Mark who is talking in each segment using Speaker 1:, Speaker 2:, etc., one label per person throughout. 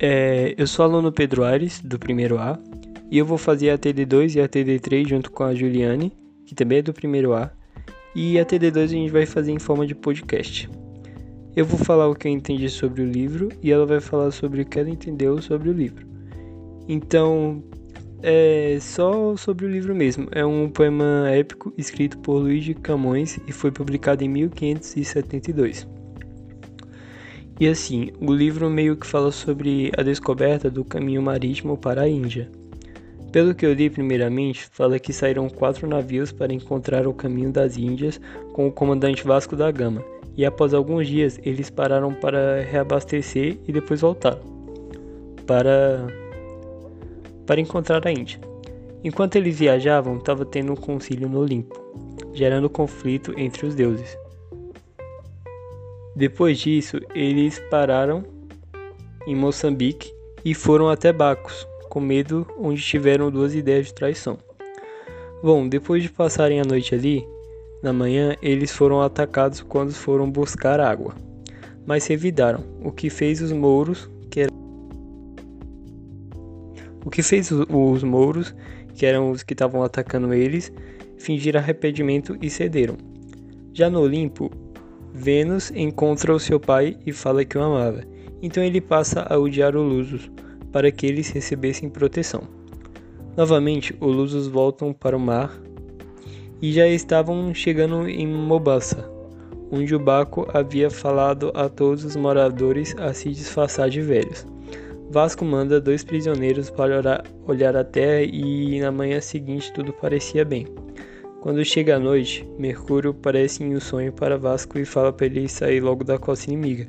Speaker 1: É, eu sou aluno Pedro Aires, do primeiro A, e eu vou fazer a TD2 e a TD3 junto com a Juliane, que também é do primeiro A, e a TD2 a gente vai fazer em forma de podcast. Eu vou falar o que eu entendi sobre o livro e ela vai falar sobre o que ela entendeu sobre o livro. Então, é só sobre o livro mesmo. É um poema épico escrito por Luiz de Camões e foi publicado em 1572. E assim, o livro meio que fala sobre a descoberta do caminho marítimo para a Índia. Pelo que eu li primeiramente, fala que saíram quatro navios para encontrar o caminho das Índias com o comandante Vasco da Gama, e após alguns dias eles pararam para reabastecer e depois voltaram para para encontrar a Índia. Enquanto eles viajavam, estava tendo um concílio no Olimpo, gerando conflito entre os deuses. Depois disso, eles pararam em Moçambique e foram até Bacos, com medo, onde tiveram duas ideias de traição. Bom, depois de passarem a noite ali, na manhã eles foram atacados quando foram buscar água, mas revidaram, o que fez os mouros, que eram o que fez os mouros, que eram os que estavam atacando eles, fingir arrependimento e cederam. Já no Olimpo, Vênus encontra o seu pai e fala que o amava. Então ele passa a odiar o Lusos para que eles recebessem proteção. Novamente, os Lusos voltam para o mar e já estavam chegando em Mombasa, onde o Baco havia falado a todos os moradores a se disfarçar de velhos. Vasco manda dois prisioneiros para olhar a terra e na manhã seguinte tudo parecia bem. Quando chega a noite, Mercúrio aparece em um sonho para Vasco e fala para ele sair logo da costa inimiga.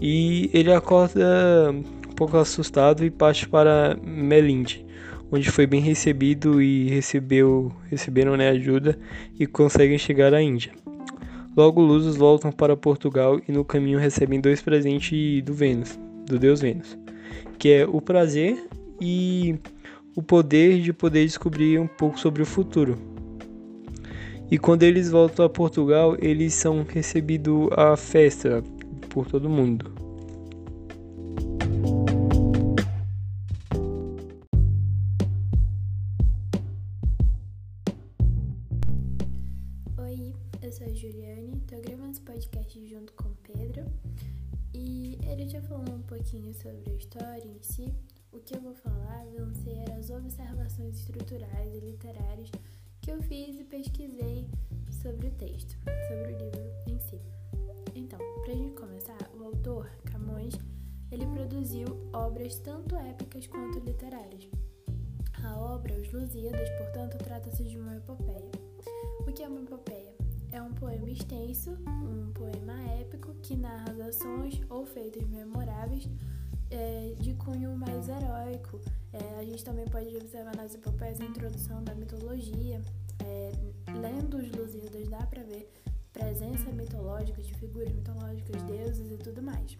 Speaker 1: E ele acorda um pouco assustado e parte para Melinde, onde foi bem recebido e recebeu, receberam né, ajuda e conseguem chegar à Índia. Logo, Luzos voltam para Portugal e no caminho recebem dois presentes do Vênus, do deus Vênus, que é o prazer e o poder de poder descobrir um pouco sobre o futuro. E quando eles voltam a Portugal, eles são recebidos à festa por todo mundo.
Speaker 2: Oi, eu sou a Juliane, tô gravando esse podcast junto com o Pedro e ele já falou um pouquinho sobre a história em si. O que eu vou falar vão ser as observações estruturais e literárias que eu fiz e pesquisei sobre o texto, sobre o livro em si. Então, para a gente começar, o autor, Camões, ele produziu obras tanto épicas quanto literárias. A obra Os Lusíadas, portanto, trata-se de uma epopeia. O que é uma epopeia? É um poema extenso, um poema épico que narra ações ou feitos memoráveis é, de cunho mais heróico, é, a gente também pode observar nas epopeias a introdução da mitologia. É, lendo os Lusíadas dá para ver presença mitológica de figuras mitológicas, deuses e tudo mais.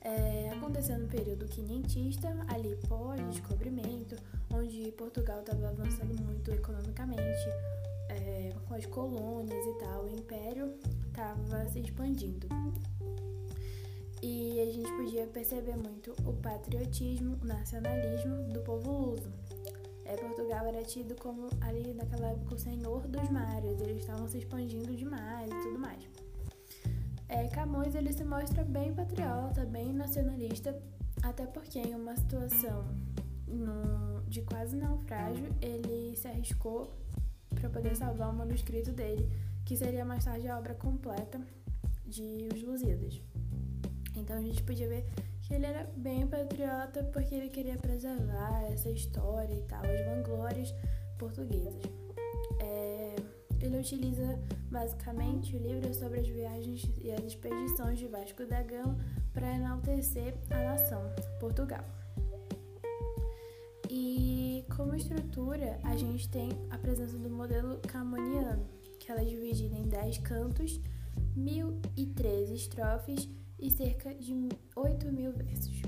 Speaker 2: É, aconteceu no período quinhentista, ali pós-descobrimento, onde Portugal estava avançando muito economicamente, é, com as colônias e tal, o império estava se expandindo. E a gente podia perceber muito o patriotismo, o nacionalismo do povo luso. É, Portugal era tido como ali naquela época o senhor dos mares, eles estavam se expandindo demais e tudo mais. É, Camões ele se mostra bem patriota, bem nacionalista, até porque em uma situação no, de quase naufrágio ele se arriscou para poder salvar o manuscrito dele, que seria mais tarde a obra completa de Os Lusíadas. Então a gente podia ver que ele era bem patriota porque ele queria preservar essa história e tal, as vanglórias portuguesas. É, ele utiliza basicamente o livro sobre as viagens e as expedições de Vasco da Gama para enaltecer a nação, Portugal. E como estrutura, a gente tem a presença do modelo camoniano, que ela é dividida em 10 cantos, 1013 estrofes e cerca de 8 mil versos.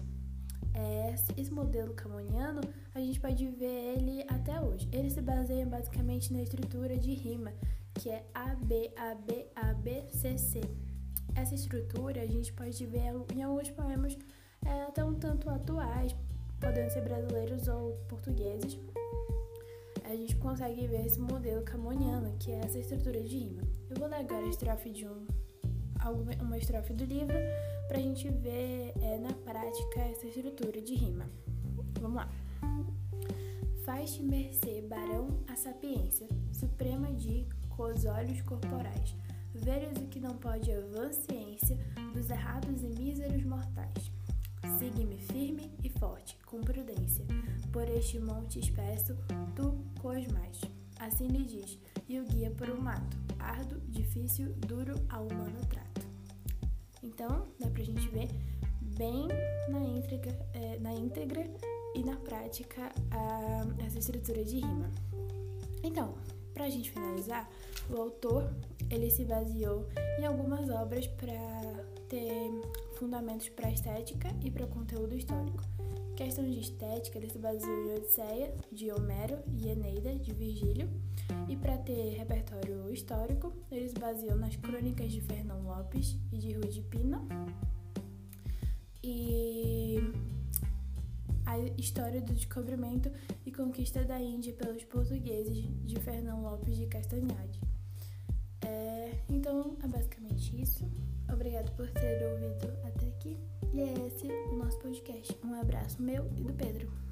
Speaker 2: É, esse modelo camoniano, a gente pode ver ele até hoje. Ele se baseia basicamente na estrutura de rima, que é AB, AB, AB, CC. Essa estrutura a gente pode ver em alguns poemas é, até um tanto atuais, podendo ser brasileiros ou portugueses. A gente consegue ver esse modelo camoniano, que é essa estrutura de rima. Eu vou ler agora a estrofe de um, uma estrofe do livro para a gente ver é, na prática essa estrutura de rima. Vamos lá. Faz-te mercê, barão, a sapiência suprema de cos olhos corporais, velhos o que não pode a ciência dos errados e míseros mortais. Sigue-me firme e forte, com prudência, por este monte espesso, tu cosmais. Assim lhe diz, e o guia por um mato, árduo, difícil, duro ao humano trato. Então, dá pra gente ver bem na íntegra, é, na íntegra e na prática a, essa estrutura de rima. Então, para a gente finalizar, o autor ele se baseou em algumas obras para ter fundamentos para estética e para conteúdo histórico. Questão de estética, ele se baseou em Odisseia, de Homero, e Eneida, de Virgílio. E para ter repertório histórico, ele se baseou nas crônicas de Fernão Lopes e de Rui de Pina. E a história do descobrimento e conquista da Índia pelos portugueses de Fernão Lopes de Castanhade. É, então, é basicamente isso. Obrigado por ter ouvido até aqui. E é esse o nosso podcast. Um abraço meu e do Pedro.